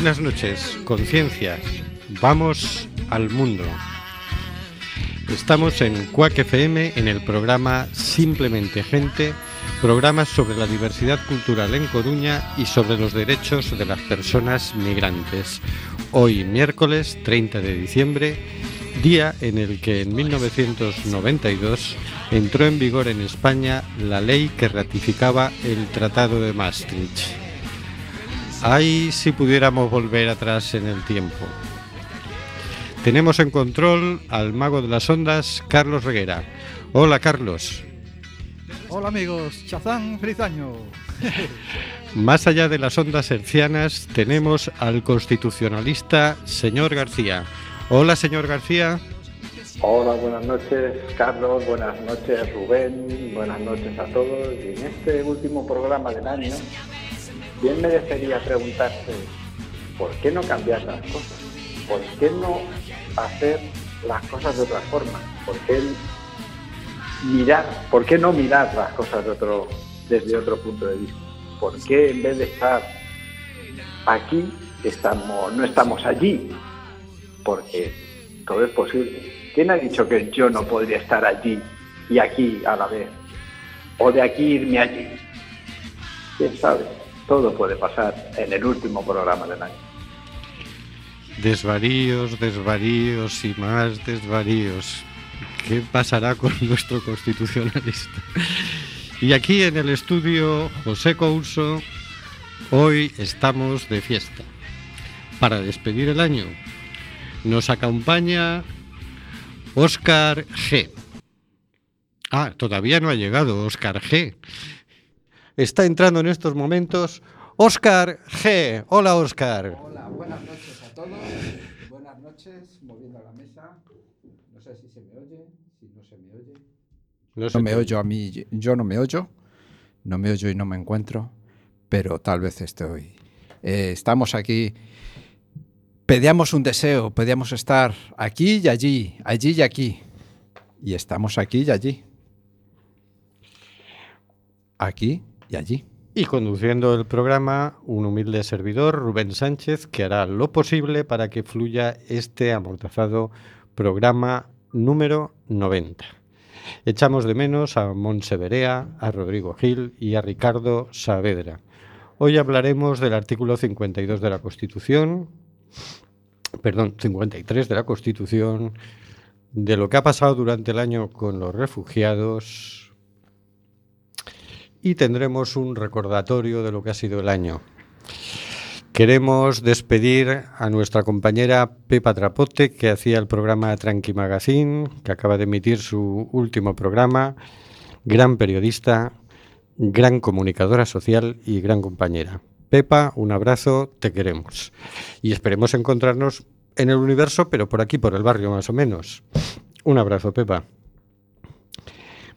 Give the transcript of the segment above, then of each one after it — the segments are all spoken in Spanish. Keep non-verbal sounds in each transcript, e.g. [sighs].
Buenas noches, conciencias. Vamos al mundo. Estamos en Cuac FM en el programa Simplemente Gente, programas sobre la diversidad cultural en Coruña y sobre los derechos de las personas migrantes. Hoy, miércoles 30 de diciembre, día en el que en 1992 entró en vigor en España la ley que ratificaba el Tratado de Maastricht. Ay, si pudiéramos volver atrás en el tiempo. Tenemos en control al mago de las ondas, Carlos Reguera. Hola, Carlos. Hola amigos, Chazán, feliz año. [laughs] Más allá de las ondas hercianas, tenemos al constitucionalista, señor García. Hola, señor García. Hola, buenas noches Carlos, buenas noches Rubén, buenas noches a todos. Y en este último programa del año, bien merecería preguntarse, ¿por qué no cambiar las cosas? ¿Por qué no hacer las cosas de otra forma? ¿Por qué mirar, por qué no mirar las cosas desde otro punto de vista? ¿Por qué en vez de estar aquí, estamos, no estamos allí? Porque todo es posible. ¿Quién ha dicho que yo no podría estar allí y aquí a la vez? O de aquí irme allí. ¿Quién sabe? Todo puede pasar en el último programa del año. Desvaríos, desvaríos y más desvaríos. ¿Qué pasará con [laughs] nuestro constitucionalista? Y aquí en el estudio José Couso, hoy estamos de fiesta. Para despedir el año, nos acompaña Oscar G. Ah, todavía no ha llegado Oscar G. Está entrando en estos momentos Oscar G. Hola, Oscar. Hola, buenas noches a todos. Buenas noches, moviendo la mesa. No sé si se me oye, si no se me oye. No, me oyo a mí, yo no me oyo. No me oyo y no me encuentro, pero tal vez estoy. Eh, estamos aquí. Pedíamos un deseo, pedíamos estar aquí y allí, allí y aquí. Y estamos aquí y allí. Aquí y allí. Y conduciendo el programa, un humilde servidor, Rubén Sánchez, que hará lo posible para que fluya este amortazado programa número 90. Echamos de menos a Montse Berea, a Rodrigo Gil y a Ricardo Saavedra. Hoy hablaremos del artículo 52 de la Constitución, perdón, 53 de la Constitución, de lo que ha pasado durante el año con los refugiados, y tendremos un recordatorio de lo que ha sido el año. Queremos despedir a nuestra compañera Pepa Trapote, que hacía el programa Tranqui Magazine, que acaba de emitir su último programa, gran periodista, gran comunicadora social y gran compañera. Pepa, un abrazo, te queremos. Y esperemos encontrarnos en el universo, pero por aquí, por el barrio más o menos. Un abrazo, Pepa.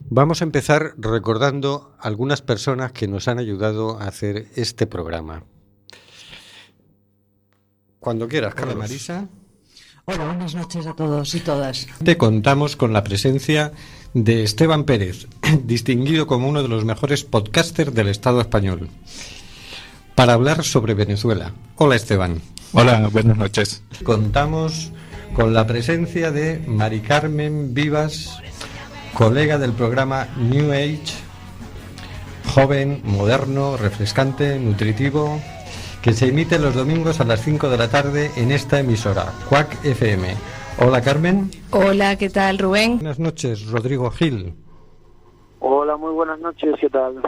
Vamos a empezar recordando algunas personas que nos han ayudado a hacer este programa. Cuando quieras, Carlos. Marisa. Hola, buenas noches a todos y todas. Te contamos con la presencia de Esteban Pérez, [clears throat] distinguido como uno de los mejores podcasters del Estado español, para hablar sobre Venezuela. Hola, Esteban. Hola, buenas noches. Contamos con la presencia de Mari Carmen Vivas, colega del programa New Age, joven, moderno, refrescante, nutritivo, que se emite los domingos a las 5 de la tarde en esta emisora, Quack FM. Hola Carmen. Hola, ¿qué tal, Rubén? Buenas noches, Rodrigo Gil. Hola, muy buenas noches, ¿qué tal?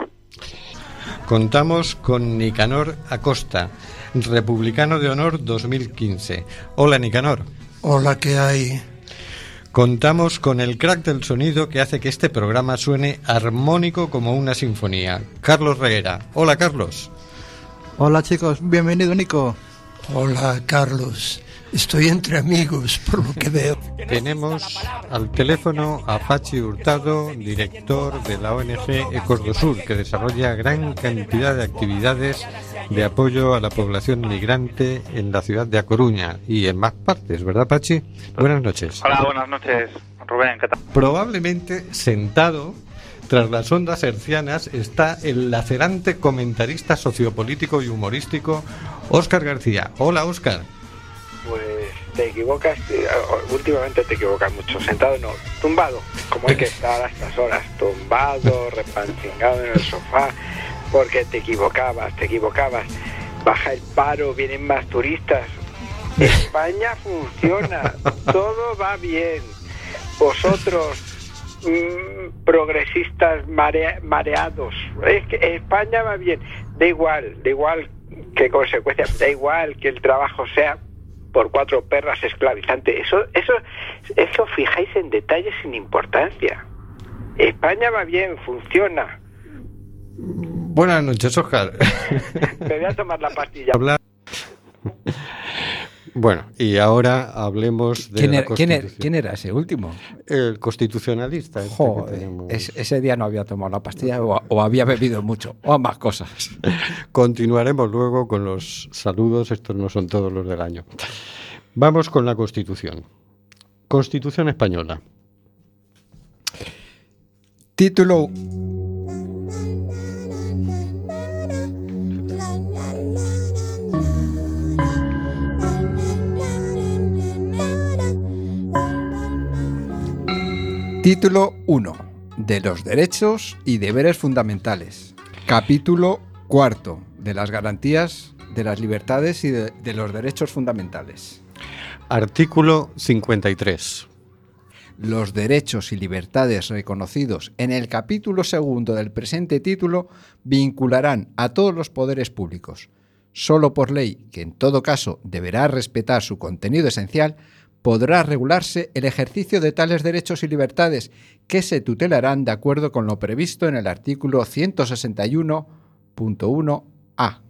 Contamos con Nicanor Acosta, Republicano de Honor 2015. Hola Nicanor. Hola, ¿qué hay? Contamos con el crack del sonido que hace que este programa suene armónico como una sinfonía. Carlos Reguera. Hola Carlos. Hola chicos, bienvenido Nico. Hola, Carlos. Estoy entre amigos, por lo que veo. Tenemos al teléfono a Pachi Hurtado, director de la ONG Ecos do Sur, que desarrolla gran cantidad de actividades de apoyo a la población migrante en la ciudad de A Coruña y en más partes, ¿verdad, Pachi? Buenas noches. Hola, buenas noches, Rubén, ¿qué tal? Probablemente sentado tras las ondas hercianas está el lacerante comentarista sociopolítico y humorístico Óscar García. Hola, Óscar. Pues te equivocas, últimamente te equivocas mucho. Sentado no, tumbado, como hay que estar a estas horas, tumbado, [laughs] repanchingado en el sofá, porque te equivocabas, te equivocabas. Baja el paro, vienen más turistas. [laughs] España funciona, todo va bien. Vosotros, mm, progresistas marea- mareados, es que España va bien. Da igual, da igual qué consecuencias, da igual que el trabajo sea por cuatro perras esclavizante. Eso, eso, eso fijáis en detalles sin importancia. España va bien, funciona. Buenas noches, Óscar. Me voy a tomar la pastilla. Bueno, y ahora hablemos de ¿Quién la era, quién era- Constitución. quién era ese último? El constitucionalista. este Joder, es- ese día no había tomado la pastilla o, o había bebido mucho, o ambas cosas. [laughs] Continuaremos luego con los saludos, estos no son todos los del año. Vamos con la Constitución. Constitución española. Título Título 1. De los derechos y deberes fundamentales. Capítulo cuarto. De las garantías de las libertades y de, de los derechos fundamentales. Artículo 53. Los derechos y libertades reconocidos en el capítulo segundo del presente título vincularán a todos los poderes públicos. Solo por ley, que en todo caso deberá respetar su contenido esencial, podrá regularse el ejercicio de tales derechos y libertades que se tutelarán de acuerdo con lo previsto en el artículo 161.1a.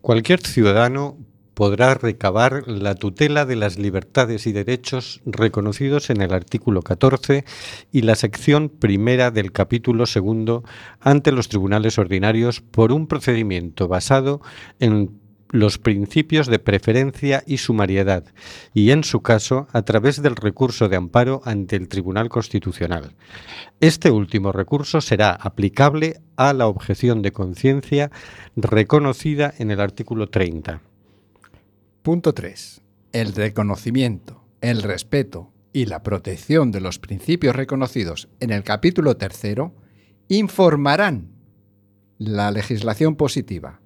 Cualquier ciudadano podrá recabar la tutela de las libertades y derechos reconocidos en el artículo 14 y la sección primera del capítulo segundo ante los tribunales ordinarios por un procedimiento basado en los principios de preferencia y sumariedad y, en su caso, a través del recurso de amparo ante el Tribunal Constitucional. Este último recurso será aplicable a la objeción de conciencia reconocida en el artículo 30. Punto 3. El reconocimiento, el respeto y la protección de los principios reconocidos en el capítulo tercero informarán la legislación positiva,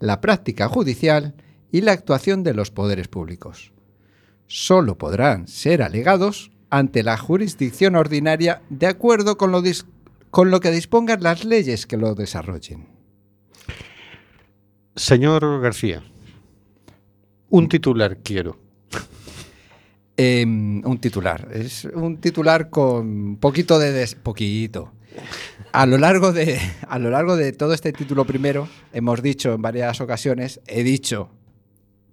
la práctica judicial y la actuación de los poderes públicos. Solo podrán ser alegados ante la jurisdicción ordinaria de acuerdo con lo, dis- con lo que dispongan las leyes que lo desarrollen. Señor García, un titular quiero. Em, un titular. Es un titular con poquito de des- poquito. A lo largo de a lo largo de todo este título primero hemos dicho en varias ocasiones, he dicho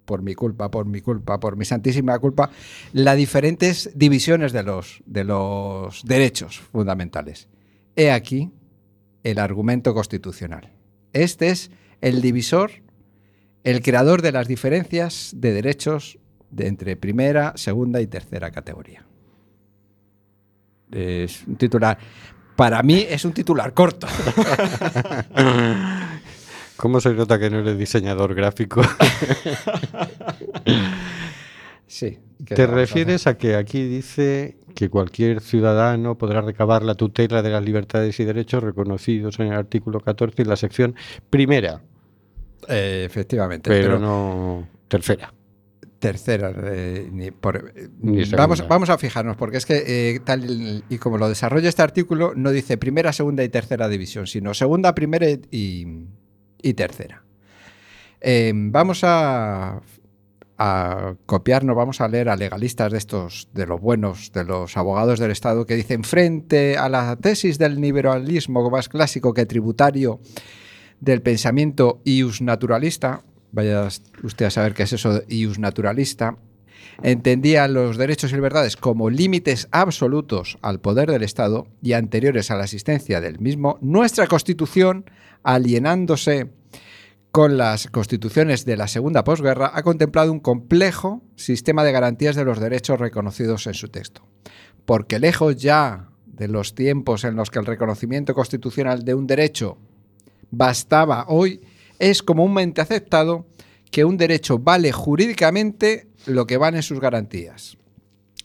por mi culpa, por mi culpa, por mi santísima culpa, las diferentes divisiones de los de los derechos fundamentales. He aquí el argumento constitucional. Este es el divisor, el creador de las diferencias de derechos de entre primera, segunda y tercera categoría. Es un titular. Para mí es un titular corto. [laughs] ¿Cómo se nota que no eres diseñador gráfico? [laughs] sí. ¿qué ¿Te refieres a que aquí dice que cualquier ciudadano podrá recabar la tutela de las libertades y derechos reconocidos en el artículo 14 y la sección primera, Eh, efectivamente. pero, no tercera? Tercera. eh, ni por- eh, Ni vamos, vamos a fijarnos, porque es que eh, tal y como lo desarrolla este artículo, no dice primera, segunda y tercera división, sino segunda, primera y, y tercera. Eh, vamos a, a copiarnos, vamos a leer a legalistas de estos, de los buenos, de los abogados del Estado, que dicen, frente a la tesis del liberalismo más clásico que tributario del pensamiento ius naturalista, vaya usted a saber qué es eso ius naturalista, entendía los derechos y libertades como límites absolutos al poder del Estado y anteriores a la existencia del mismo, nuestra Constitución, alienándose con las constituciones de la segunda posguerra, ha contemplado un complejo sistema de garantías de los derechos reconocidos en su texto. Porque lejos ya de los tiempos en los que el reconocimiento constitucional de un derecho bastaba hoy, es comúnmente aceptado que un derecho vale jurídicamente lo que valen sus garantías.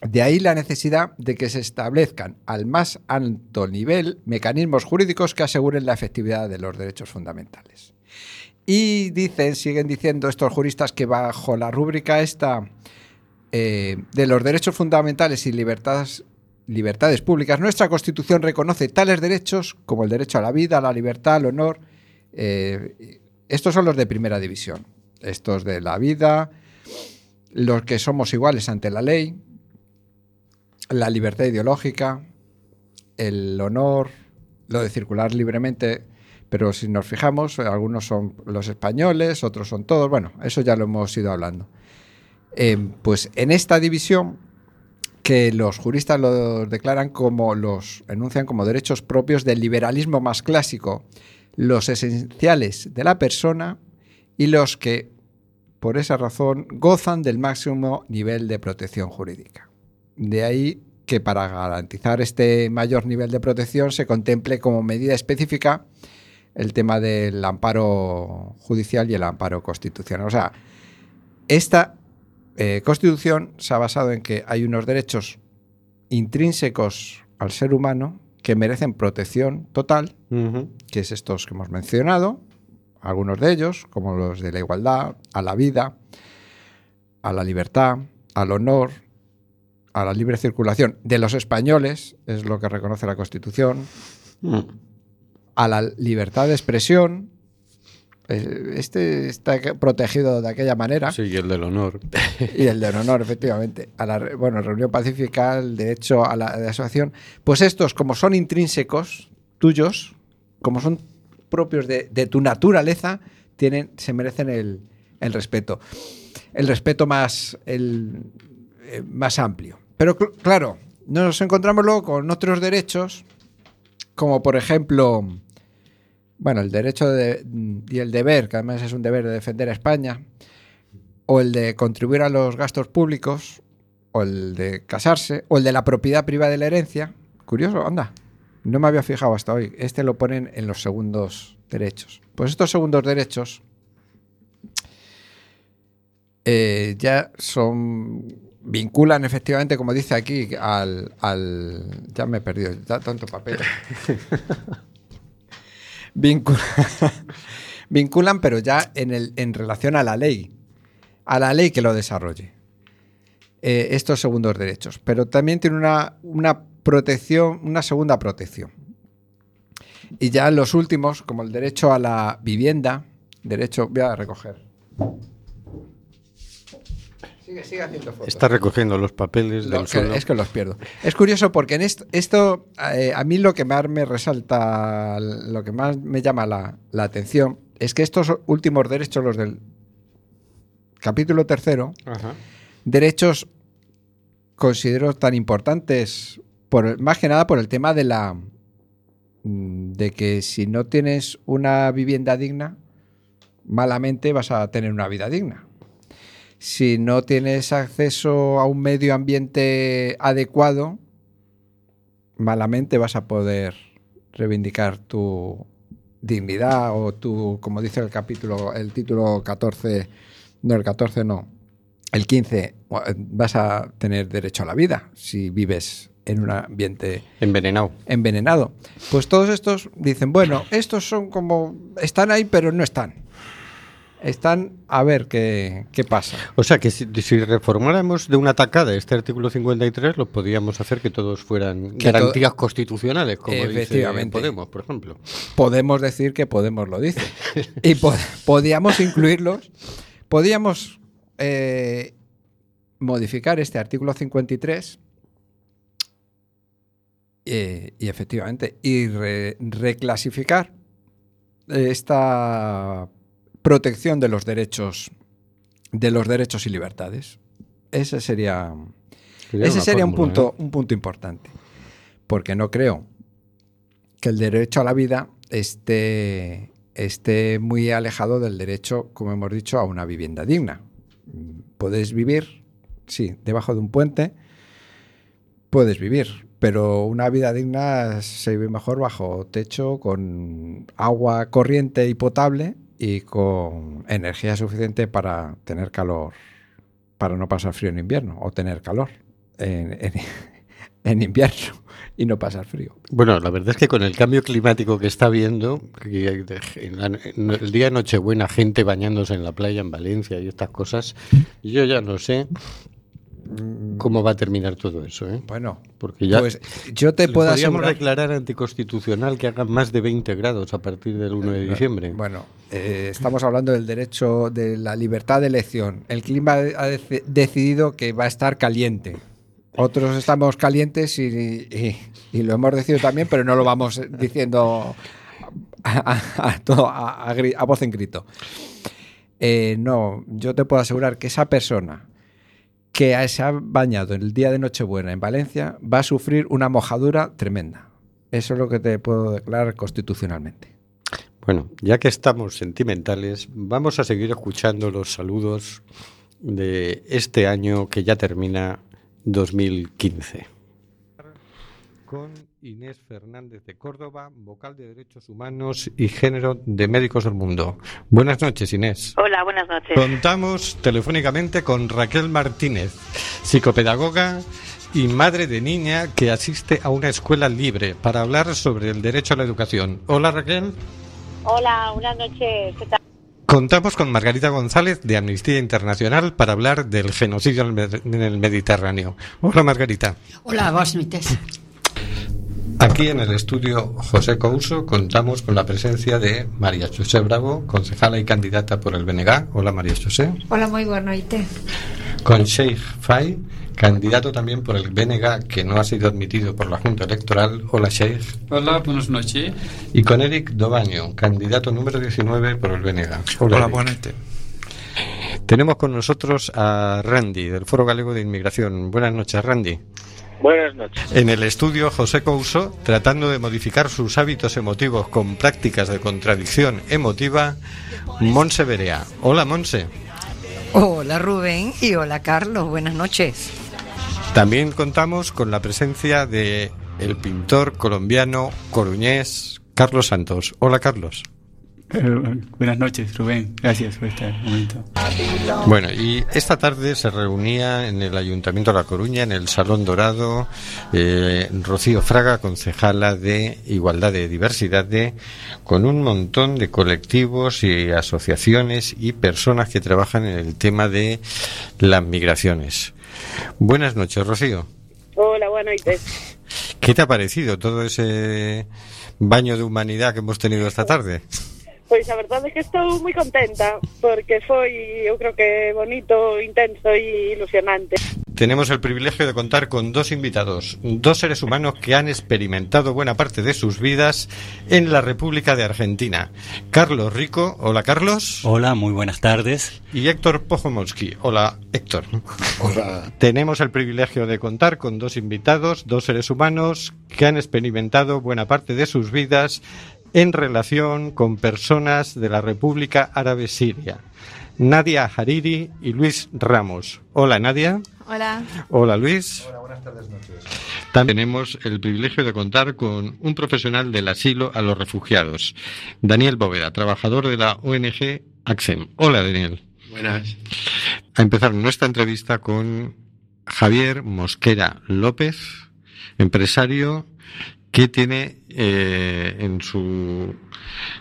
De ahí la necesidad de que se establezcan al más alto nivel mecanismos jurídicos que aseguren la efectividad de los derechos fundamentales. Y dicen, siguen diciendo estos juristas que bajo la rúbrica esta eh, de los derechos fundamentales y libertades, libertades públicas, nuestra Constitución reconoce tales derechos como el derecho a la vida, a la libertad, al honor. eh, estos son los de primera división. Estos de la vida, los que somos iguales ante la ley, la libertad ideológica, el honor, lo de circular libremente, pero si nos fijamos, algunos son los españoles, otros son todos, bueno, eso ya lo hemos ido hablando. Eh, pues en esta división, que los juristas los declaran como, los enuncian como derechos propios del liberalismo más clásico, los esenciales de la persona y los que, por esa razón, gozan del máximo nivel de protección jurídica. De ahí que para garantizar este mayor nivel de protección se contemple como medida específica el tema del amparo judicial y el amparo constitucional. O sea, esta eh, constitución se ha basado en que hay unos derechos intrínsecos al ser humano que merecen protección total, que es estos que hemos mencionado, algunos de ellos, como los de la igualdad, a la vida, a la libertad, al honor, a la libre circulación de los españoles, es lo que reconoce la Constitución, Mm. a la libertad de expresión. Eh, Este está protegido de aquella manera. Sí, y el del honor. [laughs] Y el del honor, efectivamente. A la bueno, reunión pacífica, el derecho a la de asociación. Pues estos, como son intrínsecos tuyos, como son propios de, de tu naturaleza, tienen, se merecen el, el respeto. El respeto más, el, eh, más amplio. Pero cl- claro, nos encontramos luego con otros derechos, como por ejemplo, bueno, el derecho de- y el deber, que además es un deber de defender a España, o el de contribuir a los gastos públicos, o el de casarse, o el de la propiedad privada de la herencia. Curioso, anda. No me había fijado hasta hoy. Este lo ponen en los segundos derechos. Pues estos segundos derechos eh, ya son vinculan efectivamente, como dice aquí, al, al- ya me he perdido, tanto papel. [laughs] Vincula- [laughs] vinculan, pero ya en, el, en relación a la ley, a la ley que lo desarrolle. eh, estos segundos derechos, pero también tiene una, una protección, una segunda protección. Y ya los últimos, como el derecho a la vivienda, derecho, voy a recoger. Sigue, sigue haciendo fotos. Está recogiendo los papeles Lo del que- suelo. es que los pierdo. Es curioso porque en esto, esto eh, a mí lo que más me resalta, lo que más me llama la, la atención, es que estos últimos derechos, los del capítulo tercero, Ajá. derechos considero tan importantes, por, el- más que nada por el tema de la mm, de que si no tienes una vivienda digna, malamente vas a tener una vida digna. Si no tienes acceso a un medio ambiente adecuado, malamente vas a poder reivindicar tu dignidad o tu, como dice el capítulo, el título 14, no, el 14 no, el 15, vas a tener derecho a la vida si vives en un ambiente Envenenado. envenenado. Pues todos estos dicen, bueno, estos son como, están ahí pero no están. Están a ver qué, qué pasa. O sea que si, si reformáramos de una tacada este artículo 53, lo podríamos hacer que todos fueran Que garantías constitucionales, como dice Efectivamente. Podemos, por ejemplo. Podemos decir que Podemos lo dice. [laughs] y po- podíamos incluirlos, podíamos eh, modificar este artículo 53 eh, y efectivamente, y re- reclasificar esta protección de los derechos de los derechos y libertades. Ese sería, Sería ese sería un punto, ¿eh? un punto importante. Porque no creo que el derecho a la vida esté, esté muy alejado del derecho, como hemos dicho, a una vivienda digna. Puedes vivir, sí, debajo de un puente, puedes vivir, pero una vida digna se vive mejor bajo techo, con agua corriente y potable y con energía suficiente para tener calor, para no pasar frío en invierno o tener calor en, en- [laughs] en invierno [laughs] y no pasar frío. Bueno, la verdad es que con el cambio climático que está habiendo, el día de Nochebuena, gente bañándose en la playa en Valencia y estas cosas, yo ya no sé cómo va a terminar todo eso. ¿eh? Bueno, Porque ya pues yo te puedo podríamos asegurar... declarar anticonstitucional que hagan más de 20 grados a partir del 1 de diciembre. Bueno, eh, estamos hablando del derecho de la libertad de elección. El clima ha dec- decidido que va a estar caliente. Otros estamos calientes y, lo hemos decidido también, pero no lo vamos diciendo a, todo- a voz en grito. Eh, no, yo te puedo asegurar que esa persona que se ha bañado el día de Nochebuena en Valencia va a sufrir una mojadura tremenda. Eso es lo que te puedo declarar constitucionalmente. Bueno, ya que estamos sentimentales, vamos a seguir escuchando los saludos de este año que ya termina 2015. Con Inés Fernández de Córdoba, vocal de Derechos Humanos y Género de Médicos del Mundo. Buenas noches, Inés. Hola, buenas noches. Contamos telefónicamente con Raquel Martínez, psicopedagoga y madre de niña que asiste a una escuela libre para hablar sobre el derecho a la educación. Hola, Raquel. Hola, buenas noches. ¿Qué tal? Contamos con Margarita González de Amnistía Internacional para hablar del genocidio en el Mediterráneo. Hola Margarita. Hola, buenas noches. Aquí en el estudio José Couso contamos con la presencia de María José Bravo, concejala y candidata por el BNG. Hola María José. Hola, moi boa noite. Con Sheikh Fay, candidato también por el BNG que no ha sido admitido por la Junta Electoral. Hola Sheikh. Hola, buenas noches. Y con Eric Dobaño, candidato número 19 por el BNG. Hola, Hola, buenas noches. Tenemos con nosotros a Randy, del Foro Galego de Inmigración. Buenas noches, Randy. Buenas noches. En el estudio, José Couso, tratando de modificar sus hábitos emotivos con prácticas de contradicción emotiva, Monse Berea. Hola, Monse. Hola Rubén y hola Carlos, buenas noches. También contamos con la presencia de el pintor colombiano coruñés Carlos Santos. Hola, Carlos. [laughs] Buenas noches, Rubén. Gracias por este momento. Bueno, y esta tarde se reunía en el Ayuntamiento de La Coruña, en el Salón Dorado, eh, Rocío Fraga, concejala de Igualdad de Diversidad, de, con un montón de colectivos y asociaciones y personas que trabajan en el tema de las migraciones. Buenas noches, Rocío. Hola, buenas noches. ¿Qué te ha parecido todo ese baño de humanidad que hemos tenido esta tarde? Pois a verdade é que estou moi contenta porque foi, eu creo que bonito, intenso e ilusionante. Tenemos el privilegio de contar con dos invitados, dos seres humanos que han experimentado buena parte de sus vidas en la República de Argentina. Carlos Rico, hola Carlos. Hola, muy buenas tardes. Y Héctor Pojomolski, hola Héctor. Hola. Tenemos el privilegio de contar con dos invitados, dos seres humanos que han experimentado buena parte de sus vidas en relación con personas de la República Árabe Siria. Nadia Hariri y Luis Ramos. Hola Nadia. Hola. Hola Luis. Hola, buenas tardes, noches. También tenemos el privilegio de contar con un profesional del asilo a los refugiados, Daniel Bóveda, trabajador de la ONG AXEM. Hola Daniel. Buenas. A empezar nuestra entrevista con Javier Mosquera López, empresario que tiene eh, en su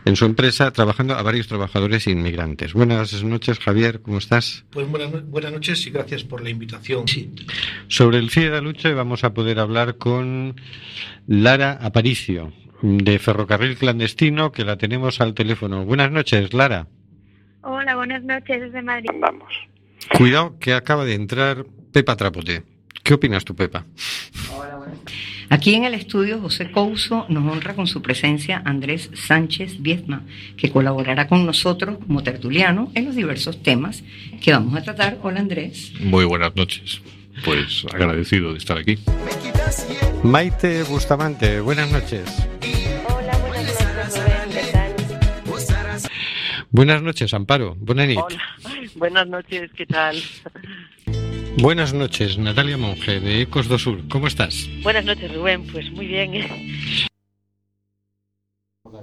en su empresa trabajando a varios trabajadores inmigrantes. Buenas noches, Javier, ¿cómo estás? Pues buenas, buenas noches y gracias por la invitación. Sí. Sobre el CIE de la lucha vamos a poder hablar con Lara Aparicio, de Ferrocarril Clandestino, que la tenemos al teléfono. Buenas noches, Lara. Hola, buenas noches desde Madrid. Vamos. Cuidado que acaba de entrar Pepa Trapote. ¿Qué opinas tú, Pepa? Aquí en el estudio José Couso nos honra con su presencia Andrés Sánchez Viezma, que colaborará con nosotros como tertuliano en los diversos temas que vamos a tratar. Hola Andrés. Muy buenas noches. Pues agradecido de estar aquí. Maite Bustamante, buenas noches. Hola, buenas noches, Rubén, ¿qué tal? Buenas noches, Amparo. Buenas noches. Hola, buenas noches, ¿qué tal? Buenas noches, Natalia Monge, de Ecos do Sur. ¿Cómo estás? Buenas noches, Rubén, pues muy bien.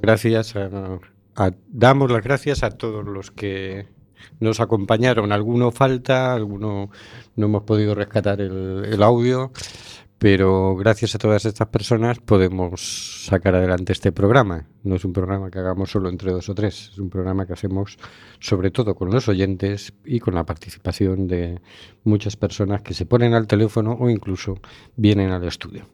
Gracias a, a- damos las gracias a todos los que nos acompañaron. Alguno falta, alguno no hemos podido rescatar el, el audio, pero gracias a todas estas personas podemos sacar adelante este programa. No es un programa que hagamos solo entre dos o tres, es un programa que hacemos sobre todo con los oyentes y con la participación de muchas personas que se ponen al teléfono o incluso vienen al estudio.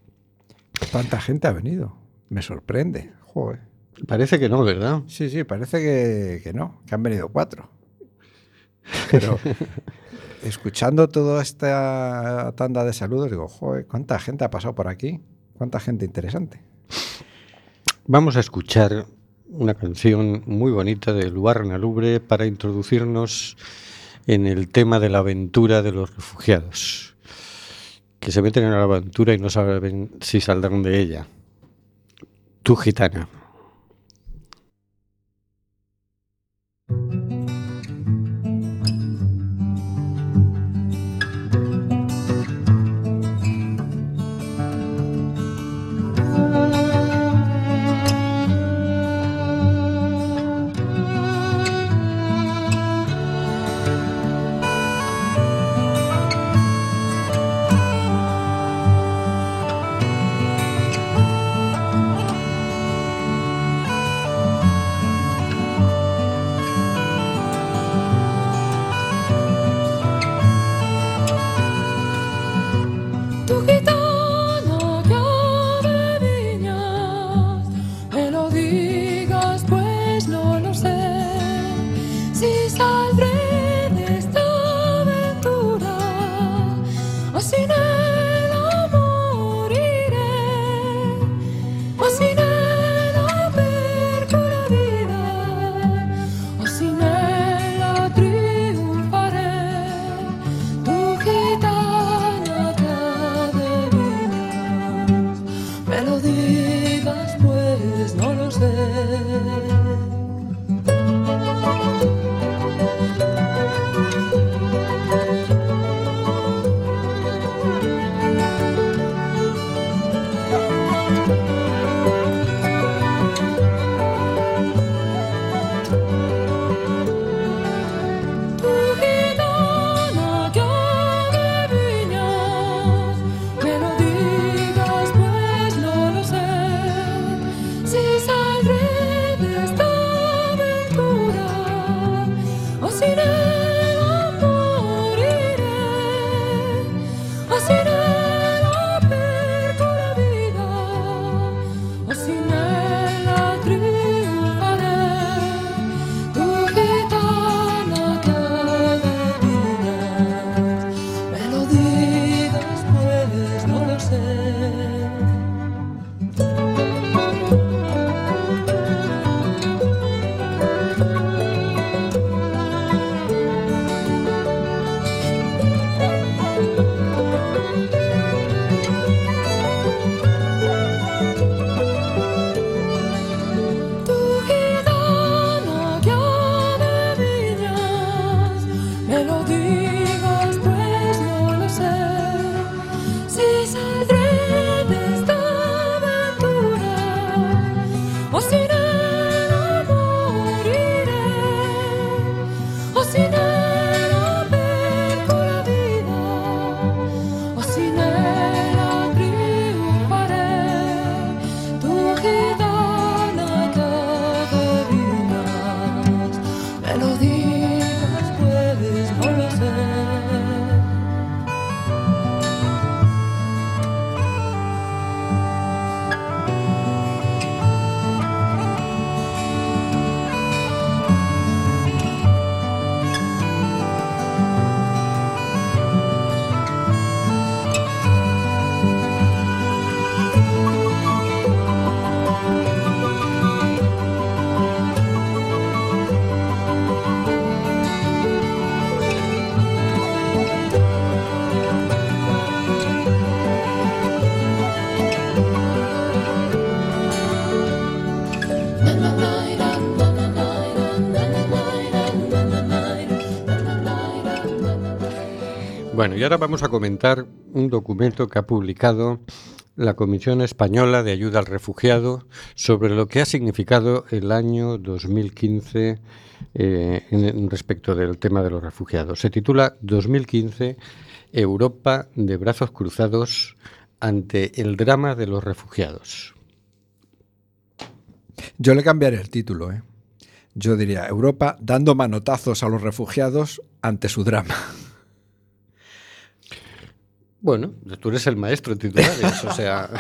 ¿Cuánta gente ha venido? Me sorprende. Joder. Parece que no, ¿verdad? Sí, sí, parece que, que no, que han venido cuatro. Pero [laughs] escuchando toda esta tanda de saludos, digo, joder, ¿cuánta gente ha pasado por aquí? ¿Cuánta gente interesante? Vamos a escuchar una canción muy bonita de Luar Nalubre para introducirnos en el tema de la aventura de los refugiados, que se meten en la aventura y no saben si saldrán de ella. Tu gitana. Y ahora vamos a comentar un documento que ha publicado la Comisión Española de Ayuda al Refugiado sobre lo que ha significado el año 2015 eh, en respecto del tema de los refugiados. Se titula 2015 Europa de brazos cruzados ante el drama de los refugiados. Yo le cambiaré el título, ¿eh? Yo diría Europa dando manotazos a los refugiados ante su drama. Bueno, tú eres el maestro en titulares, o sea. [laughs]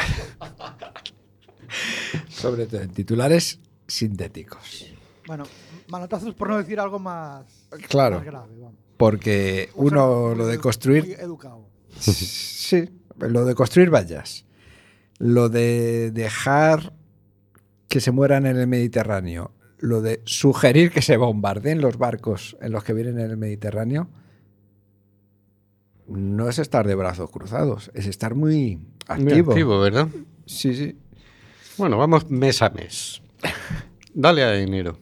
Sobre todo en titulares sintéticos. Bueno, manotazos por no decir algo más, Claro. más grave. Vamos. Porque uno lo de Muy construir. educado. [laughs] Sí, lo de construir vallas. Lo de dejar que se mueran en el Mediterráneo. Lo de sugerir que se bombardeen los barcos en los que vienen en el Mediterráneo. No es estar de brazos cruzados, es estar muy Muy activo. activo, ¿verdad? Sí, sí. Bueno, vamos mes a mes. Dale a enero.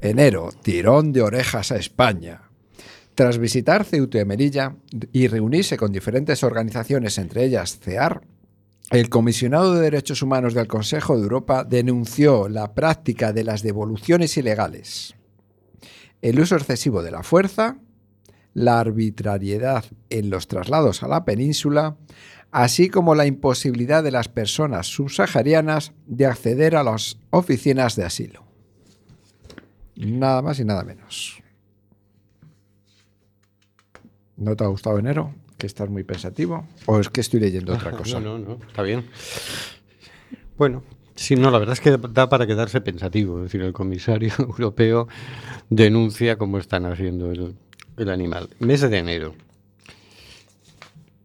Enero, tirón de orejas a España. Tras visitar Ceuta y Melilla y reunirse con diferentes organizaciones, entre ellas CEAR, el comisionado de Derechos Humanos del Consejo de Europa denunció la práctica de las devoluciones ilegales, el uso excesivo de la fuerza, la arbitrariedad en los traslados a la península, así como la imposibilidad de las personas subsaharianas de acceder a las oficinas de asilo. Nada más y nada menos. ¿No te ha gustado enero? ¿Que estás muy pensativo? ¿O es que estoy leyendo otra [laughs] cosa? No, no, no, está bien. Bueno, sí, no, la verdad es que da para quedarse pensativo. Es decir, el comisario [laughs] europeo denuncia cómo están haciendo el, el animal. Mes de enero.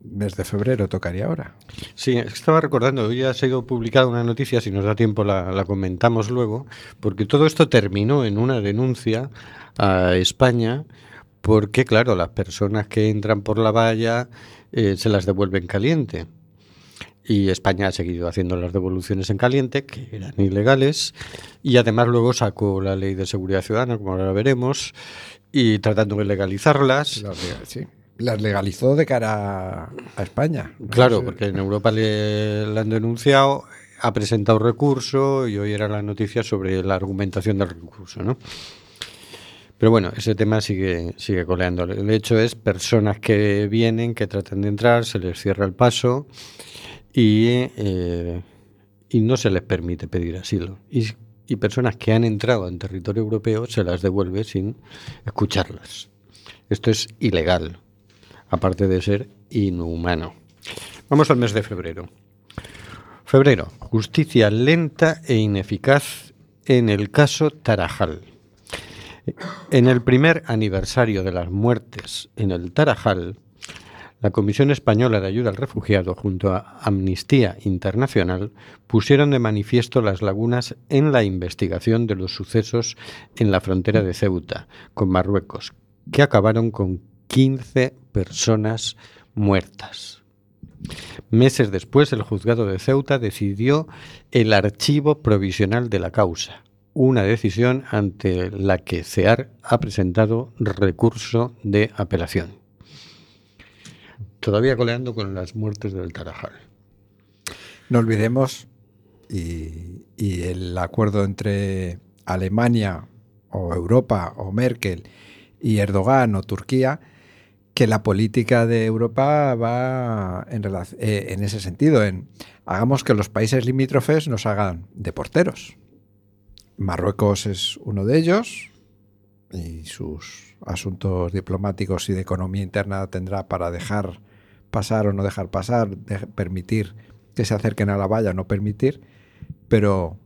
Mes de febrero tocaría ahora. Sí, estaba recordando, hoy ha sido publicada una noticia, si nos da tiempo la, la comentamos luego, porque todo esto terminó en una denuncia a España, porque claro, las personas que entran por la valla eh, se las devuelven caliente. Y España ha seguido haciendo las devoluciones en caliente, que eran ilegales, y además luego sacó la ley de seguridad ciudadana, como ahora veremos, y tratando de legalizarlas. Las, lega- sí. Las legalizó de cara a España. No Claro, porque en Europa le, le han denunciado, ha presentado recurso y hoy era la noticia sobre la argumentación del recurso, ¿no? Pero bueno, ese tema sigue, sigue coleando. El hecho es personas que vienen, que tratan de entrar, se les cierra el paso y, eh, y no se les permite pedir asilo. Y, y personas que han entrado en territorio europeo se las devuelve sin escucharlas. Esto es ilegal, aparte de ser inhumano. Vamos al mes de febrero. Febrero, justicia lenta e ineficaz en el caso Tarajal. En el primer aniversario de las muertes en el Tarajal, la Comisión Española de Ayuda al Refugiado junto a Amnistía Internacional pusieron de manifiesto las lagunas en la investigación de los sucesos en la frontera de Ceuta con Marruecos, que acabaron con 15 personas muertas. Meses después, el juzgado de Ceuta decidió el archivo provisional de la causa, una decisión ante la que CEAR ha presentado recurso de apelación. Todavía coleando con las muertes del Tarajal. No olvidemos, y, el acuerdo entre Alemania o Europa o Merkel y Erdogan o Turquía, que la política de Europa va en, eh, en ese sentido, en hagamos que los países limítrofes nos hagan de porteros. Marruecos es uno de ellos y sus asuntos diplomáticos y de economía interna tendrá para dejar pasar o no dejar pasar, permitir que se acerquen a la valla o no permitir, pero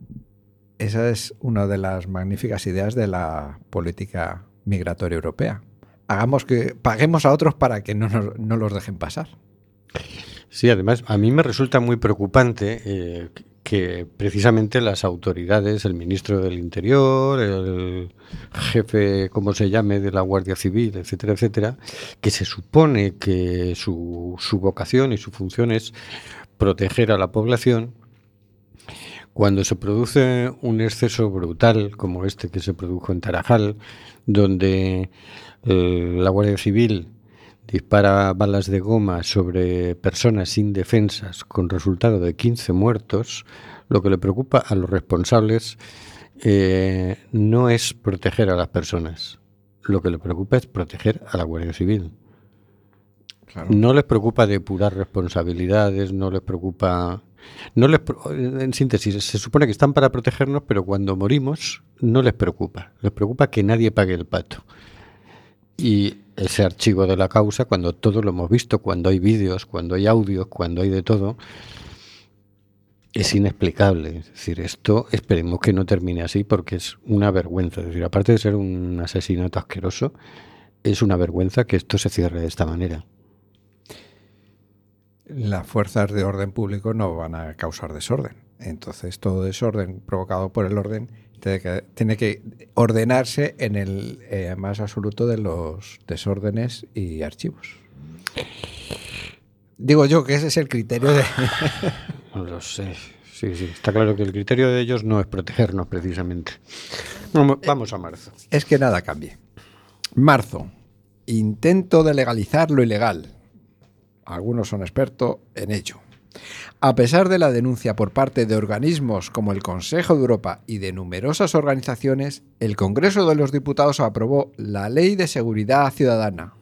esa es una de las magníficas ideas de la política migratoria europea. Hagamos que paguemos a otros para que no, nos- no los dejen pasar. Sí, además, a mí me resulta muy preocupante eh, que precisamente las autoridades, el ministro del Interior, el jefe, como se llame, de la Guardia Civil, etcétera, etcétera, que se supone que su, su vocación y su función es proteger a la población, cuando se produce un exceso brutal como este que se produjo en Tarajal, donde eh, la Guardia Civil dispara balas de goma sobre personas indefensas con resultado de 15 muertos, lo que le preocupa a los responsables eh, no es proteger a las personas, lo que le preocupa es proteger a la Guardia Civil. Claro. No les preocupa depurar responsabilidades, no les preocupa... No les, en síntesis, se supone que están para protegernos, pero cuando morimos no les preocupa. Les preocupa que nadie pague el pato. Y ese archivo de la causa, cuando todo lo hemos visto, cuando hay vídeos, cuando hay audios, cuando hay de todo, es inexplicable. Es decir, esto esperemos que no termine así porque es una vergüenza. Es decir, aparte de ser un asesinato asqueroso, es una vergüenza que esto se cierre de esta manera. Las fuerzas de orden público no van a causar desorden. Entonces, todo desorden provocado por el orden tiene que, tiene que ordenarse en el eh, más absoluto de los desórdenes y archivos. Digo yo que ese es el criterio de... [laughs] No lo sé. Sí, sí. Está claro que el criterio de ellos no es protegernos precisamente. Vamos, vamos a marzo. es que nada cambie. Marzo. Intento de legalizar lo ilegal. Algunos son expertos en ello. A pesar de la denuncia por parte de organismos como el Consejo de Europa y de numerosas organizaciones, el Congreso de los Diputados aprobó la Ley de Seguridad Ciudadana,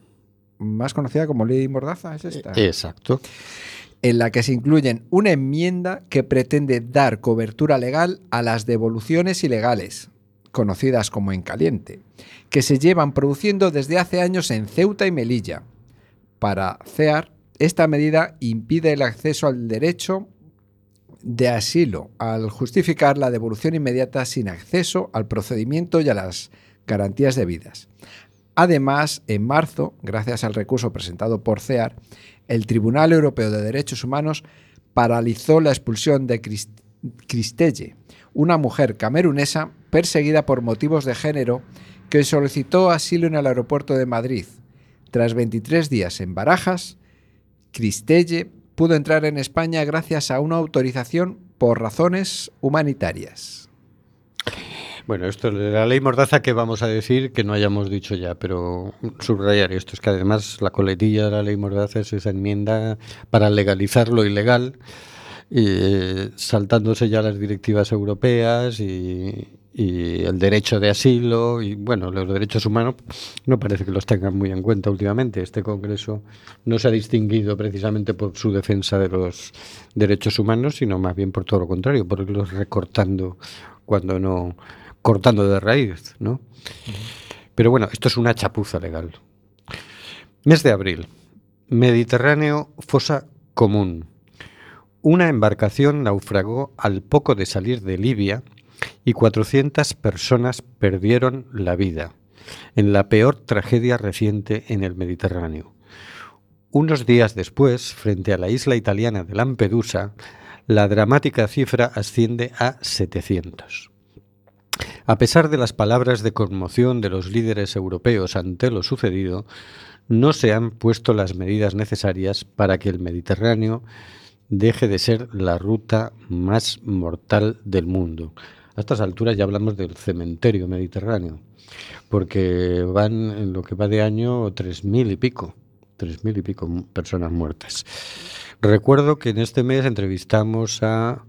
más conocida como Ley Mordaza, ¿es esta? Exacto. en la que se incluyen una enmienda que pretende dar cobertura legal a las devoluciones ilegales, conocidas como en caliente, que se llevan produciendo desde hace años en Ceuta y Melilla. Para CEAR, esta medida impide el acceso al derecho de asilo al justificar la devolución inmediata sin acceso al procedimiento y a las garantías debidas. Además, en marzo, gracias al recurso presentado por CEAR, el Tribunal Europeo de Derechos Humanos paralizó la expulsión de Crist- Cristelle, una mujer camerunesa perseguida por motivos de género que solicitó asilo en el aeropuerto de Madrid. Tras 23 días en Barajas, Cristelle pudo entrar en España gracias a una autorización por razones humanitarias. Bueno, esto de la ley Mordaza que vamos a decir que no hayamos dicho ya, pero subrayar esto es que además la coletilla de la ley Mordaza es esa enmienda para legalizar lo ilegal, eh, saltándose ya las directivas europeas y, y el derecho de asilo y bueno, los derechos humanos no parece que los tengan muy en cuenta últimamente. Este Congreso no se ha distinguido precisamente por su defensa de los derechos humanos, sino más bien por todo lo contrario, por irlos recortando cuando no cortando de raíz, ¿no? Pero bueno, esto es una chapuza legal. Mes de abril. Mediterráneo, fosa común. Una embarcación naufragó al poco de salir de Libia y 400 personas perdieron la vida en la peor tragedia reciente en el Mediterráneo. Unos días después, frente a la isla italiana de Lampedusa, la dramática cifra asciende a 700. A pesar de las palabras de conmoción de los líderes europeos ante lo sucedido, no se han puesto las medidas necesarias para que el Mediterráneo deje de ser la ruta más mortal del mundo. A estas alturas ya hablamos del cementerio mediterráneo, porque van en lo que va de año tres mil y pico, tres mil y pico personas muertas. Recuerdo que en este mes entrevistamos a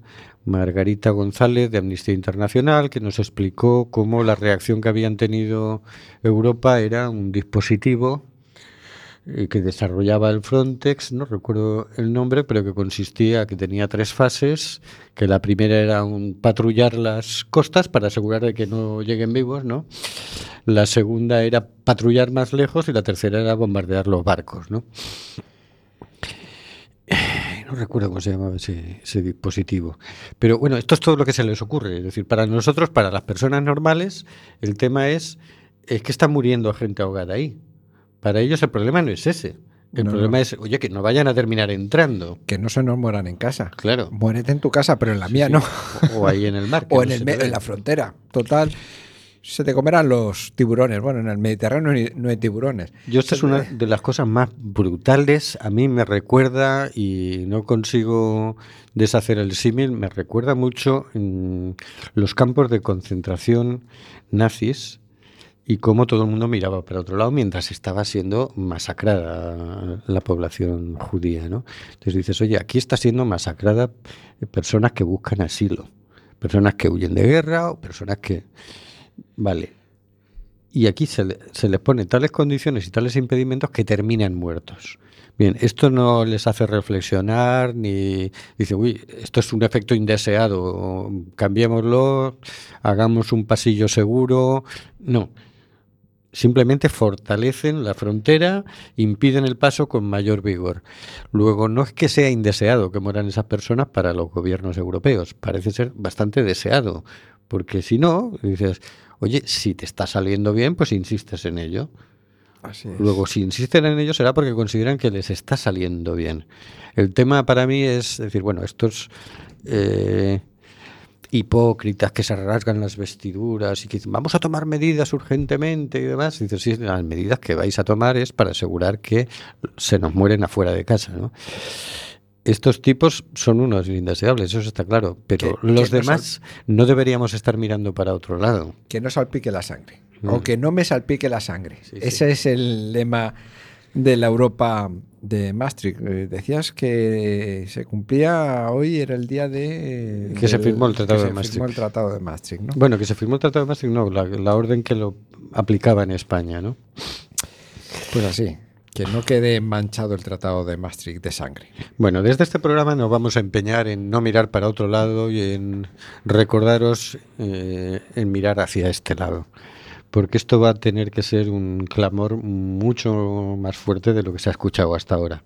Margarita González de Amnistía Internacional, que nos explicó cómo la reacción que habían tenido Europa era un dispositivo que desarrollaba el Frontex, no recuerdo el nombre, pero que consistía, que tenía tres fases, que la primera era un patrullar las costas para asegurar de que no lleguen vivos, ¿no? La segunda era patrullar más lejos y la tercera era bombardear los barcos, ¿no? [sighs] No recuerdo cómo se llamaba ese, dispositivo. Pero bueno, esto es todo lo que se les ocurre. Es decir, para nosotros, para las personas normales, el tema es, es que está muriendo gente ahogada ahí. Para ellos el problema no es ese. El No, problema no. es, oye, que no vayan a terminar entrando. Que no se nos mueran en casa. Claro. Muérete en tu casa, pero en la mía sí. no. O, o ahí en el mar. [laughs] o no en, el en la frontera. Total. Se te comerán los tiburones. Bueno, en el Mediterráneo no hay- no hay tiburones. Yo esta es una [laughs] de las cosas más brutales. A mí me recuerda, y no consigo deshacer el símil, me recuerda mucho en los campos de concentración nazis y cómo todo el mundo miraba para otro lado mientras estaba siendo masacrada la población judía, ¿no? Entonces dices, oye, aquí está siendo masacrada personas que buscan asilo, personas que huyen de guerra o personas que... Vale. Y aquí se, le, se les pone tales condiciones y tales impedimentos que terminan muertos. Bien, esto no les hace reflexionar ni dice, uy, esto es un efecto indeseado, cambiémoslo, hagamos un pasillo seguro. No, simplemente fortalecen la frontera, impiden el paso con mayor vigor. Luego, no es que sea indeseado que mueran esas personas para los gobiernos europeos, parece ser bastante deseado, porque si no, dices, oye, si te está saliendo bien, pues insistes en ello. Luego, si insisten en ello será porque consideran que les está saliendo bien. El tema para mí es decir, bueno, estos eh, hipócritas que se rasgan las vestiduras y que dicen, vamos a tomar medidas urgentemente y demás. Y dices, sí, las medidas que vais a tomar es para asegurar que se nos mueren afuera de casa, ¿no? Estos tipos son unos indeseables, eso está claro, pero Que- los que demás no deberíamos estar mirando para otro lado. Que no salpique la sangre. Mm. O que no me salpique la sangre. Ese es el lema de la Europa de Maastricht. Eh, Decías que se cumplía hoy, era el día de... Que se firmó el Tratado que de se Maastricht. firmó el Tratado de Maastricht, ¿no? Bueno, que se firmó el Tratado de Maastricht, no, la, la orden que lo aplicaba en España, ¿no? Pues así, que no quede manchado el Tratado de Maastricht de sangre. Bueno, desde este programa nos vamos a empeñar en no mirar para otro lado y en recordaros eh, en mirar hacia este lado. Porque esto va a tener que ser un clamor mucho más fuerte de lo que se ha escuchado hasta ahora.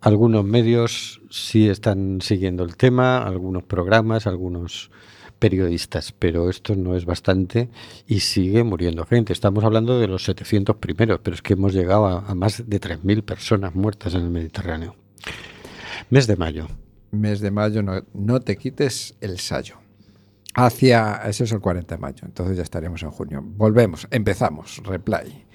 Algunos medios sí están siguiendo el tema, algunos programas, algunos periodistas, pero esto no es bastante y sigue muriendo gente. Estamos hablando de los 700 primeros, pero es que hemos llegado a, más de 3.000 personas muertas en el Mediterráneo. Mes de mayo. Mes de mayo, no, no te quites el sayo. Hacia, ese es el 40 de mayo, entonces ya estaremos en junio. Volvemos, empezamos, reply.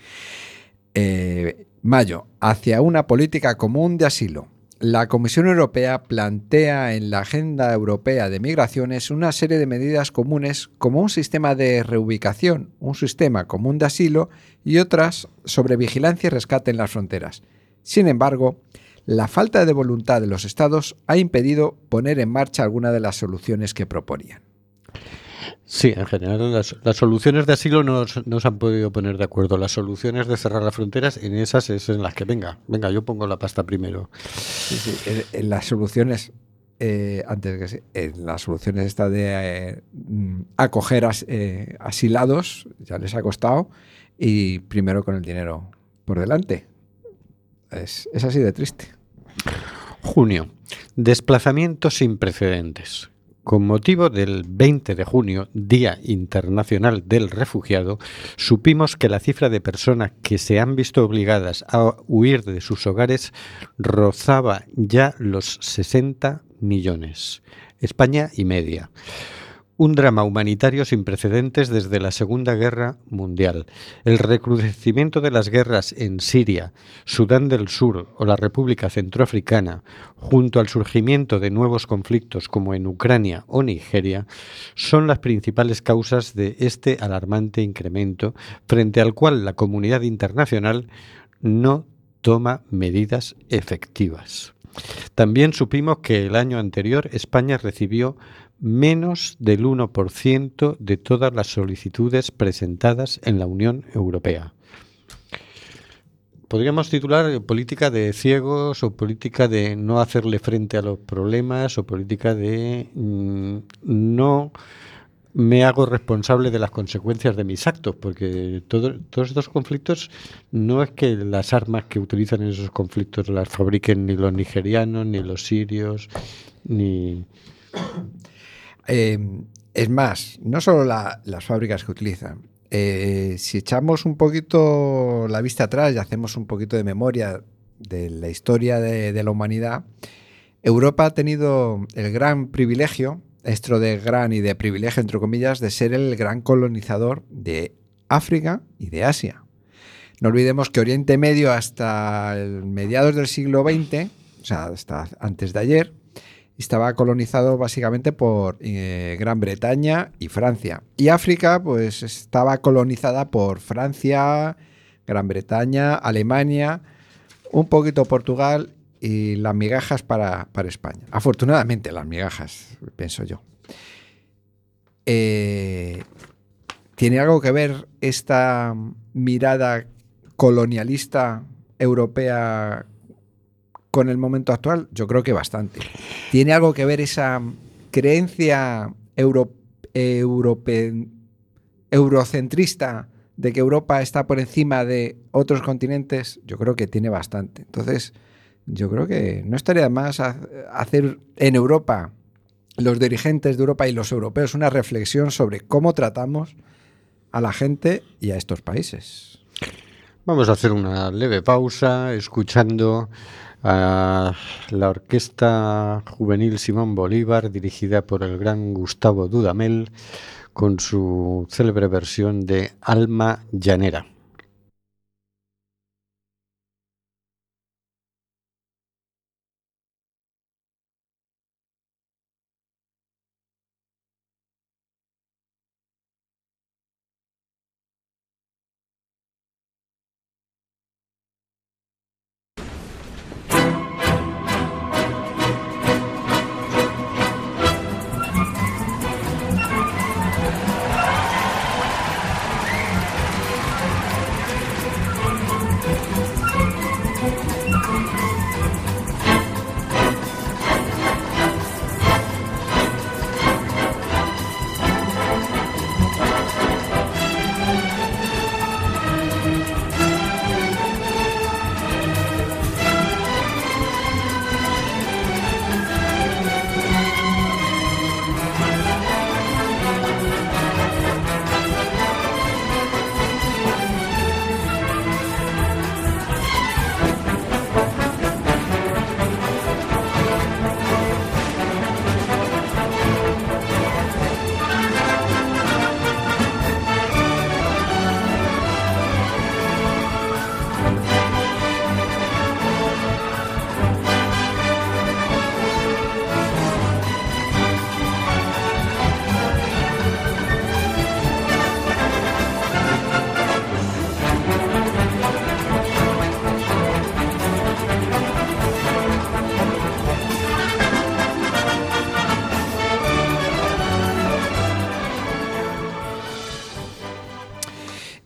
Eh, mayo, hacia una política común de asilo. La Comisión Europea plantea en la Agenda Europea de Migraciones una serie de medidas comunes como un sistema de reubicación, un sistema común de asilo y otras sobre vigilancia y rescate en las fronteras. Sin embargo, la falta de voluntad de los Estados ha impedido poner en marcha alguna de las soluciones que proponían. Sí, en general las, las soluciones de asilo no, se han podido poner de acuerdo. Las soluciones de cerrar las fronteras, en esas es en las que venga, venga, yo pongo la pasta primero. Sí, sí, en- en las soluciones, eh, antes que se- en las soluciones esta de eh, acoger as- eh, asilados, ya les ha costado, y primero con el dinero por delante. Es, es así de triste. Junio. Desplazamientos sin precedentes. Con motivo del 20 de junio, Día Internacional del Refugiado, supimos que la cifra de personas que se han visto obligadas a huir de sus hogares rozaba ya los 60 millones. España y media. Un drama humanitario sin precedentes desde la Segunda Guerra Mundial. El recrudecimiento de las guerras en Siria, Sudán del Sur o la República Centroafricana, junto al surgimiento de nuevos conflictos como en Ucrania o Nigeria, son las principales causas de este alarmante incremento, frente al cual la comunidad internacional no toma medidas efectivas. También supimos que el año anterior España recibió menos del 1% de todas las solicitudes presentadas en la Unión Europea. Podríamos titular eh, política de ciegos o política de no hacerle frente a los problemas o política de mm, no me hago responsable de las consecuencias de mis actos, porque todo- todos estos conflictos no es que las armas que utilizan en esos conflictos las fabriquen ni los nigerianos, ni los sirios, ni... Eh, es más, no solo la- las fábricas que utilizan. Eh, si echamos un poquito la vista atrás y hacemos un poquito de memoria de la historia de, la humanidad, Europa ha tenido el gran privilegio, esto de gran y de privilegio entre comillas, de ser el gran colonizador de África y de Asia. No olvidemos que Oriente Medio hasta mediados del siglo XX, o sea, hasta antes de ayer, estaba colonizado básicamente por eh, Gran Bretaña y Francia. Y África, pues estaba colonizada por Francia, Gran Bretaña, Alemania, un poquito Portugal y las migajas para, para España. Afortunadamente, las migajas, pienso yo. Eh, ¿Tiene algo que ver esta mirada colonialista europea con el momento actual? Yo creo que bastante. ¿Tiene algo que ver esa creencia euro, eurocentrista de que Europa está por encima de otros continentes? Yo creo que tiene bastante. Entonces, yo creo que no estaría más a- hacer en Europa, los dirigentes de Europa y los europeos, una reflexión sobre cómo tratamos a la gente y a estos países. Vamos a hacer una leve pausa escuchando a la Orquesta Juvenil Simón Bolívar dirigida por el gran Gustavo Dudamel con su célebre versión de Alma Llanera.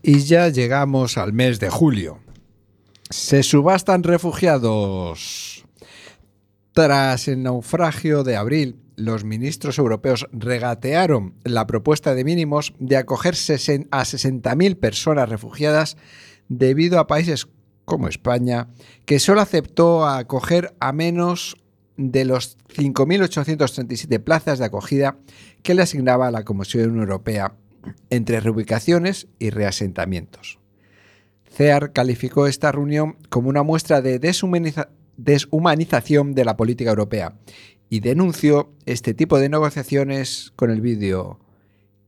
Y ya llegamos al mes de julio. Se subastan refugiados. Tras el naufragio de abril, los ministros europeos regatearon la propuesta de mínimos de acoger a 60.000 personas refugiadas debido a países como España, que solo aceptó acoger a menos de los 5.837 plazas de acogida que le asignaba la Comisión Europea entre reubicaciones y reasentamientos. CEAR calificó esta reunión como una muestra de deshumaniza- deshumanización de la política europea y denunció este tipo de negociaciones con el vídeo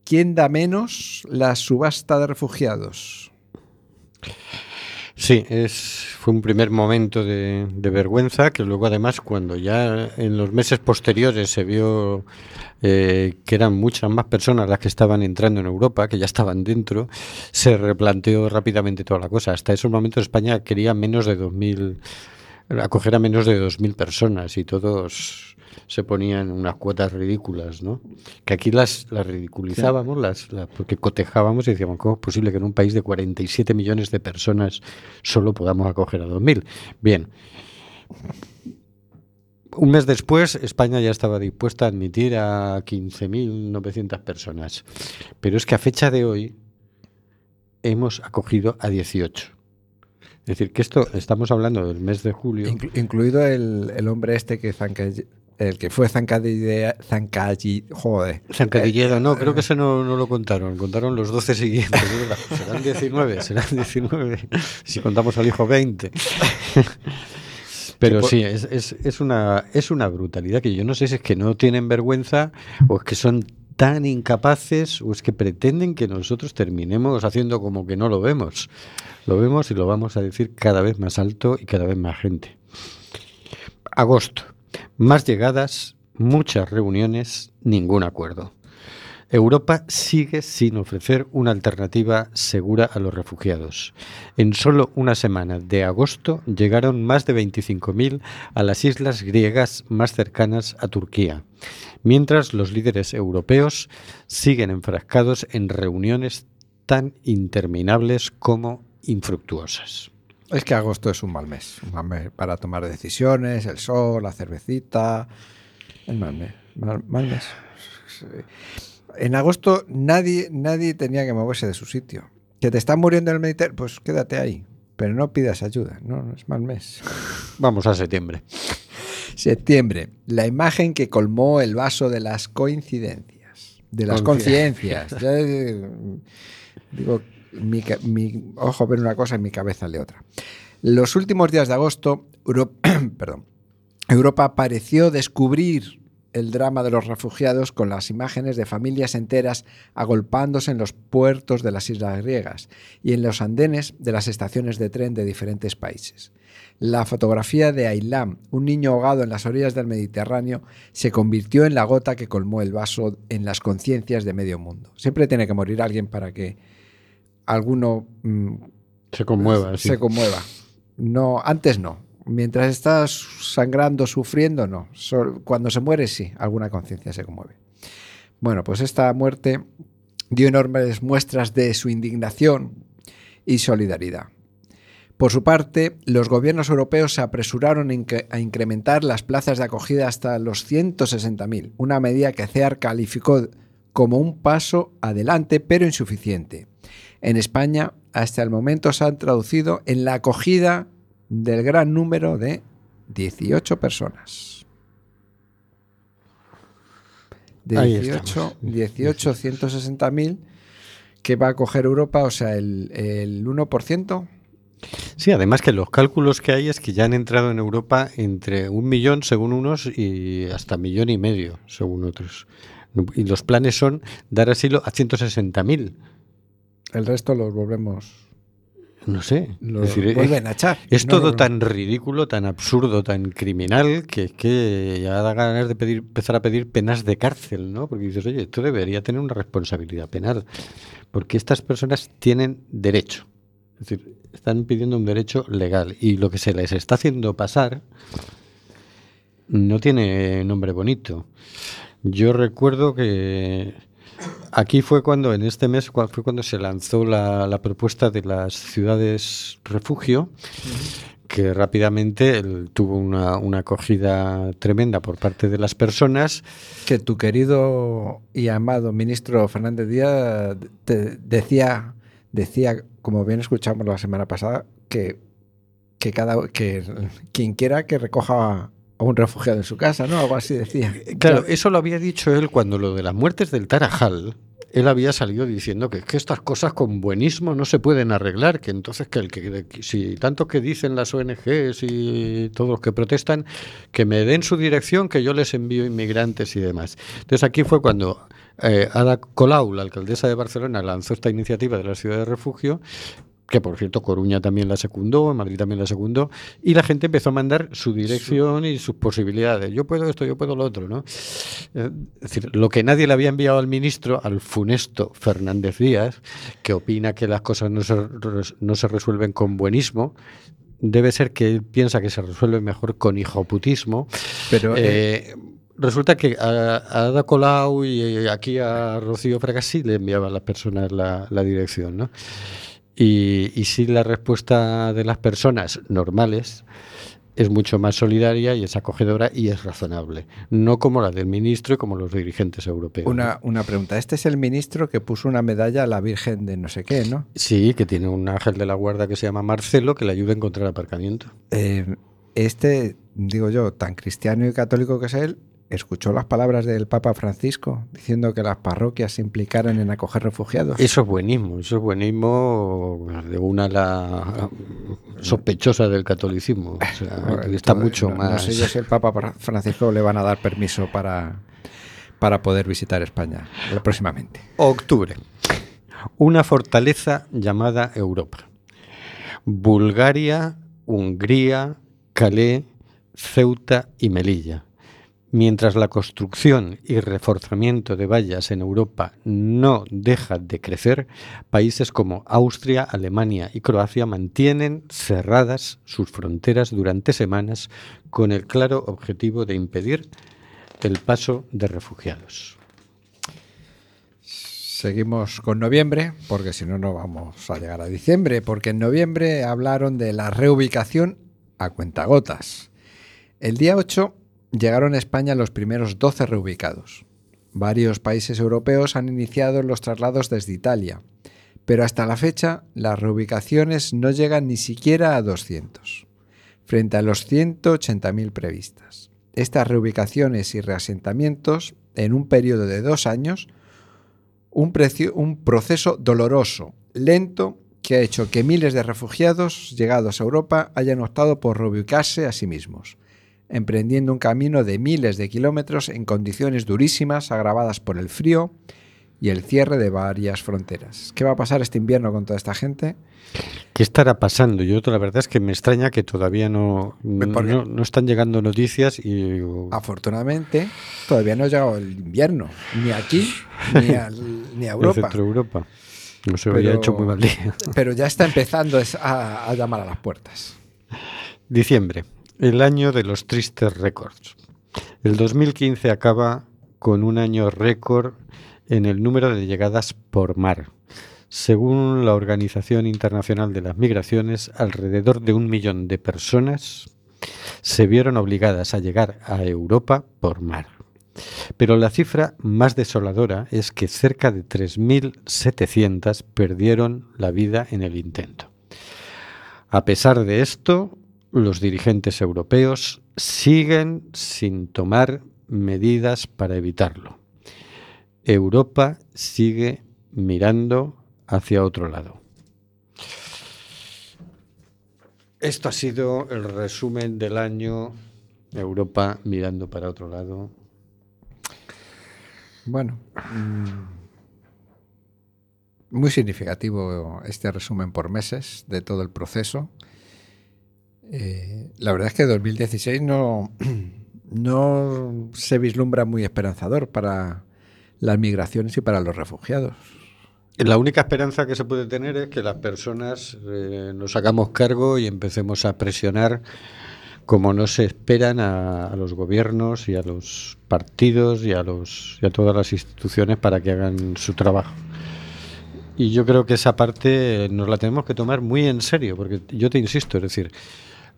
¿Quién da menos la subasta de refugiados? Sí, es, fue un primer momento de vergüenza que luego además cuando ya en los meses posteriores se vio eh, que eran muchas más personas las que estaban entrando en Europa, que ya estaban dentro, se replanteó rápidamente toda la cosa. Hasta esos momentos España quería menos de 2.000, acoger a menos de 2.000 personas y todos se ponían unas cuotas ridículas, ¿no? Que aquí las, las ridiculizábamos, las, las- porque cotejábamos y decíamos, ¿cómo es posible que en un país de 47 millones de personas solo podamos acoger a 2.000? Bien. Un mes después, España ya estaba dispuesta a admitir a 15.900 personas. Pero es que a fecha de hoy hemos acogido a 18. Es decir, que esto, estamos hablando del mes de julio. Inclu- incluido el, el hombre este que zanca- el que fue zancadille, zancalli- joder. Zancadilledo, no, creo que ese no, no lo contaron, contaron los 12 siguientes. Serán 19, serán 19. Si contamos al hijo 20. Pero por- sí, es, es, es, una, es una brutalidad que yo no sé si es que no tienen vergüenza o es que son tan incapaces o es que pretenden que nosotros terminemos haciendo como que no lo vemos. Lo vemos y lo vamos a decir cada vez más alto y cada vez más gente. Agosto. Más llegadas, muchas reuniones, ningún acuerdo. Europa sigue sin ofrecer una alternativa segura a los refugiados. En solo una semana de agosto llegaron más de 25.000 a las islas griegas más cercanas a Turquía, mientras los líderes europeos siguen enfrascados en reuniones tan interminables como infructuosas. Es que agosto es un mal mes, un mal mes para tomar decisiones, el sol, la cervecita, el mal mes, mal, mal mes. [sighs] En agosto nadie, nadie tenía que moverse de su sitio. Que te están muriendo en el Mediterráneo, pues quédate ahí, pero no pidas ayuda, no, no es mal mes. [laughs] Vamos a septiembre. Septiembre, la imagen que colmó el vaso de las coincidencias, de las conciencias. [laughs] Eh, digo, mi, mi ojo ve una cosa y mi cabeza lee otra. Los últimos días de agosto, Euro- [clears throat] perdón, Europa pareció descubrir el drama de los refugiados con las imágenes de familias enteras agolpándose en los puertos de las islas griegas y en los andenes de las estaciones de tren de diferentes países. La fotografía de Aylam, un niño ahogado en las orillas del Mediterráneo, se convirtió en la gota que colmó el vaso en las conciencias de medio mundo. Siempre tiene que morir alguien para que alguno mm, Se conmueva, sí. se conmueva. No, antes no. Mientras estás sangrando, sufriendo, no. Cuando se muere, sí, alguna conciencia se conmueve. Bueno, pues esta muerte dio enormes muestras de su indignación y solidaridad. Por su parte, los gobiernos europeos se apresuraron a incrementar las plazas de acogida hasta los 160.000, una medida que CEAR calificó como un paso adelante, pero insuficiente. En España, hasta el momento se han traducido en la acogida del gran número de 18 personas. Ahí 18, estamos. 18 160.000 que va a acoger Europa, o sea, el, el 1%. Sí, además que los cálculos que hay es que ya han entrado en Europa entre un millón según unos y hasta millón y medio según otros. Y los planes son dar asilo a 160.000. El resto los volvemos. No sé. Lo es decir, vuelven a echar. Es No, todo no. tan ridículo, tan absurdo, tan criminal, que que ya da ganas de pedir, empezar a pedir penas de cárcel, ¿no? Porque dices, oye, esto debería tener una responsabilidad penal. Porque estas personas tienen derecho. Es decir, están pidiendo un derecho legal. Y lo que se les está haciendo pasar no tiene nombre bonito. Yo recuerdo que aquí fue cuando, en este mes, fue cuando se lanzó la, propuesta de las ciudades refugio, que rápidamente tuvo una, acogida tremenda por parte de las personas. Que tu querido y amado ministro Fernández Díaz decía, decía, como bien escuchamos la semana pasada, que, que cada que quien quiera que recoja a un refugiado en su casa, ¿no? Algo así decía. Claro, eso lo había dicho él cuando lo de las muertes del Tarajal. Él había salido diciendo que, que estas cosas con buenismo no se pueden arreglar, que entonces que el que que si tanto que dicen las ONGs y todos los que protestan, que me den su dirección, que yo les envío inmigrantes y demás. Entonces aquí fue cuando eh, Ada Colau, la alcaldesa de Barcelona, lanzó esta iniciativa de la ciudad de refugio que por cierto Coruña también la secundó, Madrid también la secundó, y la gente empezó a mandar su dirección y sus posibilidades. Yo puedo esto, yo puedo lo otro, ¿no? Eh, Es decir, lo que nadie le había enviado al ministro, al funesto Fernández Díaz, que opina que las cosas no se, no se resuelven con buenismo, debe ser que él piensa que se resuelve mejor con hijoputismo. Pero, Eh, Resulta que a, a Ada Colau y aquí a Rocío Fracasí le enviaban las personas la, la dirección, ¿no? Y, y sí, la respuesta de las personas normales es mucho más solidaria y es acogedora y es razonable. No como la del ministro y como los dirigentes europeos. Una, una pregunta. Este es el ministro que puso una medalla a la Virgen de no sé qué, ¿no? Sí, que tiene un ángel de la guarda que se llama Marcelo que le ayuda a encontrar aparcamiento. Eh, este, digo yo, tan cristiano y católico que es él, escuchó las palabras del Papa Francisco diciendo que las parroquias se implicaran en acoger refugiados. Eso es buenismo, eso es buenismo de una la sospechosa del catolicismo. O sea, Bueno, que está mucho no- más. No sé yo si el Papa Fra- Francisco le van a dar permiso para, para poder visitar España próximamente. Octubre. Una fortaleza llamada Europa. Bulgaria, Hungría, Calais, Ceuta y Melilla. Mientras la construcción y reforzamiento de vallas en Europa no deja de crecer, países como Austria, Alemania y Croacia mantienen cerradas sus fronteras durante semanas con el claro objetivo de impedir el paso de refugiados. Seguimos con noviembre, porque si no, no vamos a llegar a diciembre, porque en noviembre hablaron de la reubicación a cuentagotas. El día 8 llegaron a España los primeros 12 reubicados. Varios países europeos han iniciado los traslados desde Italia, pero hasta la fecha las reubicaciones no llegan ni siquiera a 200, frente a los 180.000 previstas. Estas reubicaciones y reasentamientos, en un periodo de dos años, un, un proceso doloroso, lento, que ha hecho que miles de refugiados llegados a Europa hayan optado por reubicarse a sí mismos emprendiendo un camino de miles de kilómetros en condiciones durísimas agravadas por el frío y el cierre de varias fronteras. ¿Qué va a pasar este invierno con toda esta gente? ¿Qué estará pasando? Yo la verdad es que me extraña que todavía no, no, no están llegando noticias y... Afortunadamente, todavía no ha llegado el invierno, ni aquí, ni, [laughs] al, ni a Europa. En Centro Europa. No se había hecho muy mal día. Pero ya está empezando a, a llamar a las puertas. Diciembre el año de los tristes récords. El 2015 acaba con un año récord en el número de llegadas por mar. Según la Organización Internacional de las Migraciones, alrededor de un millón de personas se vieron obligadas a llegar a Europa por mar. Pero la cifra más desoladora es que cerca de 3.700 perdieron la vida en el intento. A pesar de esto, los dirigentes europeos siguen sin tomar medidas para evitarlo. Europa sigue mirando hacia otro lado. Esto ha sido el resumen del año Europa mirando para otro lado. Bueno, muy significativo este resumen por meses de todo el proceso. Eh, la verdad es que 2016 no, [clears throat] no se vislumbra muy esperanzador para las migraciones y para los refugiados. La única esperanza que se puede tener es que las personas eh, nos hagamos cargo y empecemos a presionar como no se esperan a, a, los gobiernos y a los partidos y a, los, y a todas las instituciones para que hagan su trabajo. Y yo creo que esa parte nos la tenemos que tomar muy en serio, porque yo te insisto, es decir,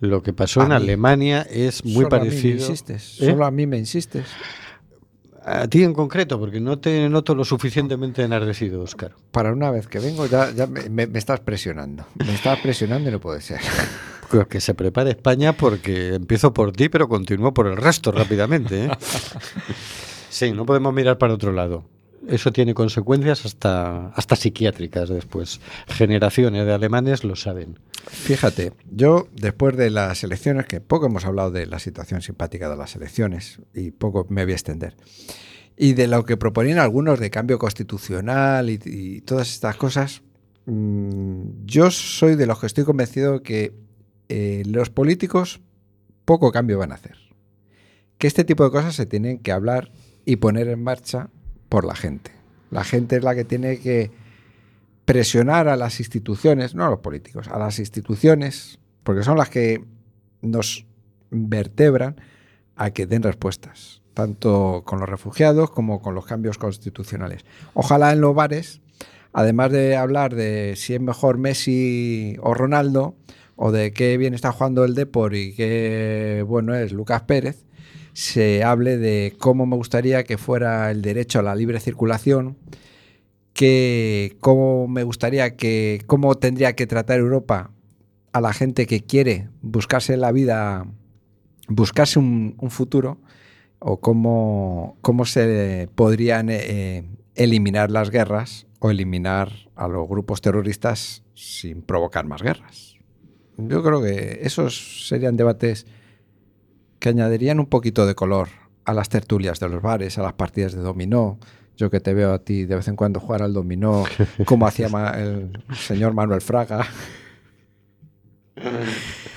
lo que pasó A en mí. Alemania es muy Solo a mí me parecido. insistes, ¿Eh? Solo a mí me insistes. A ti en concreto, porque no te noto lo suficientemente enardecido, Oscar. Para una vez que vengo ya, ya me, me- me estás presionando. Me estás presionando y no puede ser. Pues que se prepare España porque empiezo por ti, pero continúo por el resto rápidamente. ¿eh? [laughs] Sí, no podemos mirar para otro lado. Eso tiene consecuencias hasta, hasta psiquiátricas después. Generaciones de alemanes lo saben. Fíjate, yo después de las elecciones, que poco hemos hablado de la situación simpática de las elecciones y poco me voy a extender, y de lo que proponían algunos de cambio constitucional y, todas estas cosas, mmm, yo soy de los que estoy convencido que eh, los políticos poco cambio van a hacer. Que este tipo de cosas se tienen que hablar y poner en marcha por la gente. La gente es la que tiene que presionar a las instituciones, no a los políticos, a las instituciones, porque son las que nos vertebran a que den respuestas, tanto con los refugiados como con los cambios constitucionales. Ojalá en los bares, además de hablar de si es mejor Messi o Ronaldo, o de qué bien está jugando el Depor y qué bueno es Lucas Pérez, se hable de cómo me gustaría que fuera el derecho a la libre circulación, cómo me gustaría que cómo tendría que tratar Europa a la gente que quiere buscarse la vida, buscarse un, un futuro, o cómo, cómo se podrían eh, eliminar las guerras o eliminar a los grupos terroristas sin provocar más guerras. Yo creo que esos serían debates que añadirían un poquito de color a las tertulias de los bares, a las partidas de dominó. Yo que te veo a ti de vez en cuando jugar al dominó, como hacía [laughs] el señor Manuel Fraga. [laughs]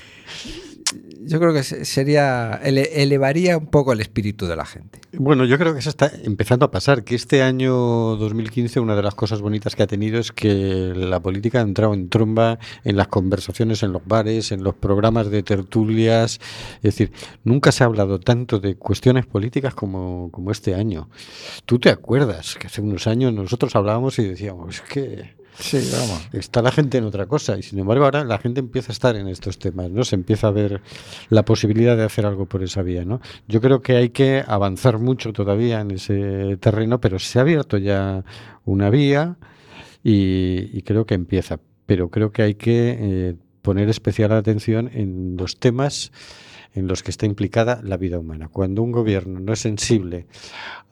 yo creo que sería ele, elevaría un poco el espíritu de la gente. Bueno, yo creo que eso está empezando a pasar, que este año 2015 una de las cosas bonitas que ha tenido es que la política ha entrado en tromba en las conversaciones en los bares, en los programas de tertulias, es decir, nunca se ha hablado tanto de cuestiones políticas como, como este año. Tú te acuerdas que hace unos años nosotros hablábamos y decíamos, es que Sí, vamos. Está la gente en otra cosa y sin embargo ahora la gente empieza a estar en estos temas, ¿no? Se empieza a ver la posibilidad de hacer algo por esa vía, ¿no? Yo creo que hay que avanzar mucho todavía en ese terreno, pero se ha abierto ya una vía y, creo que empieza. Pero creo que hay que eh, poner especial atención en los temas en los que está implicada la vida humana. Cuando un gobierno no es sensible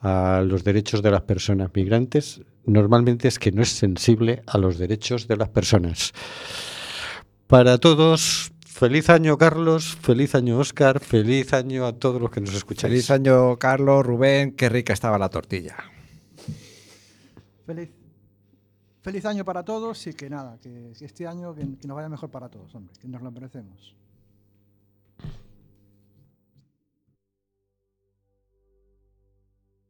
a los derechos de las personas migrantes, normalmente es que no es sensible a los derechos de las personas. Para todos, feliz año Carlos, feliz año Oscar, feliz año a todos los que nos escucháis. Feliz año Carlos, Rubén, qué rica estaba la tortilla. Feliz, feliz año para todos y que nada, que, que este año que, que nos vaya mejor para todos, hombre, que nos lo merecemos.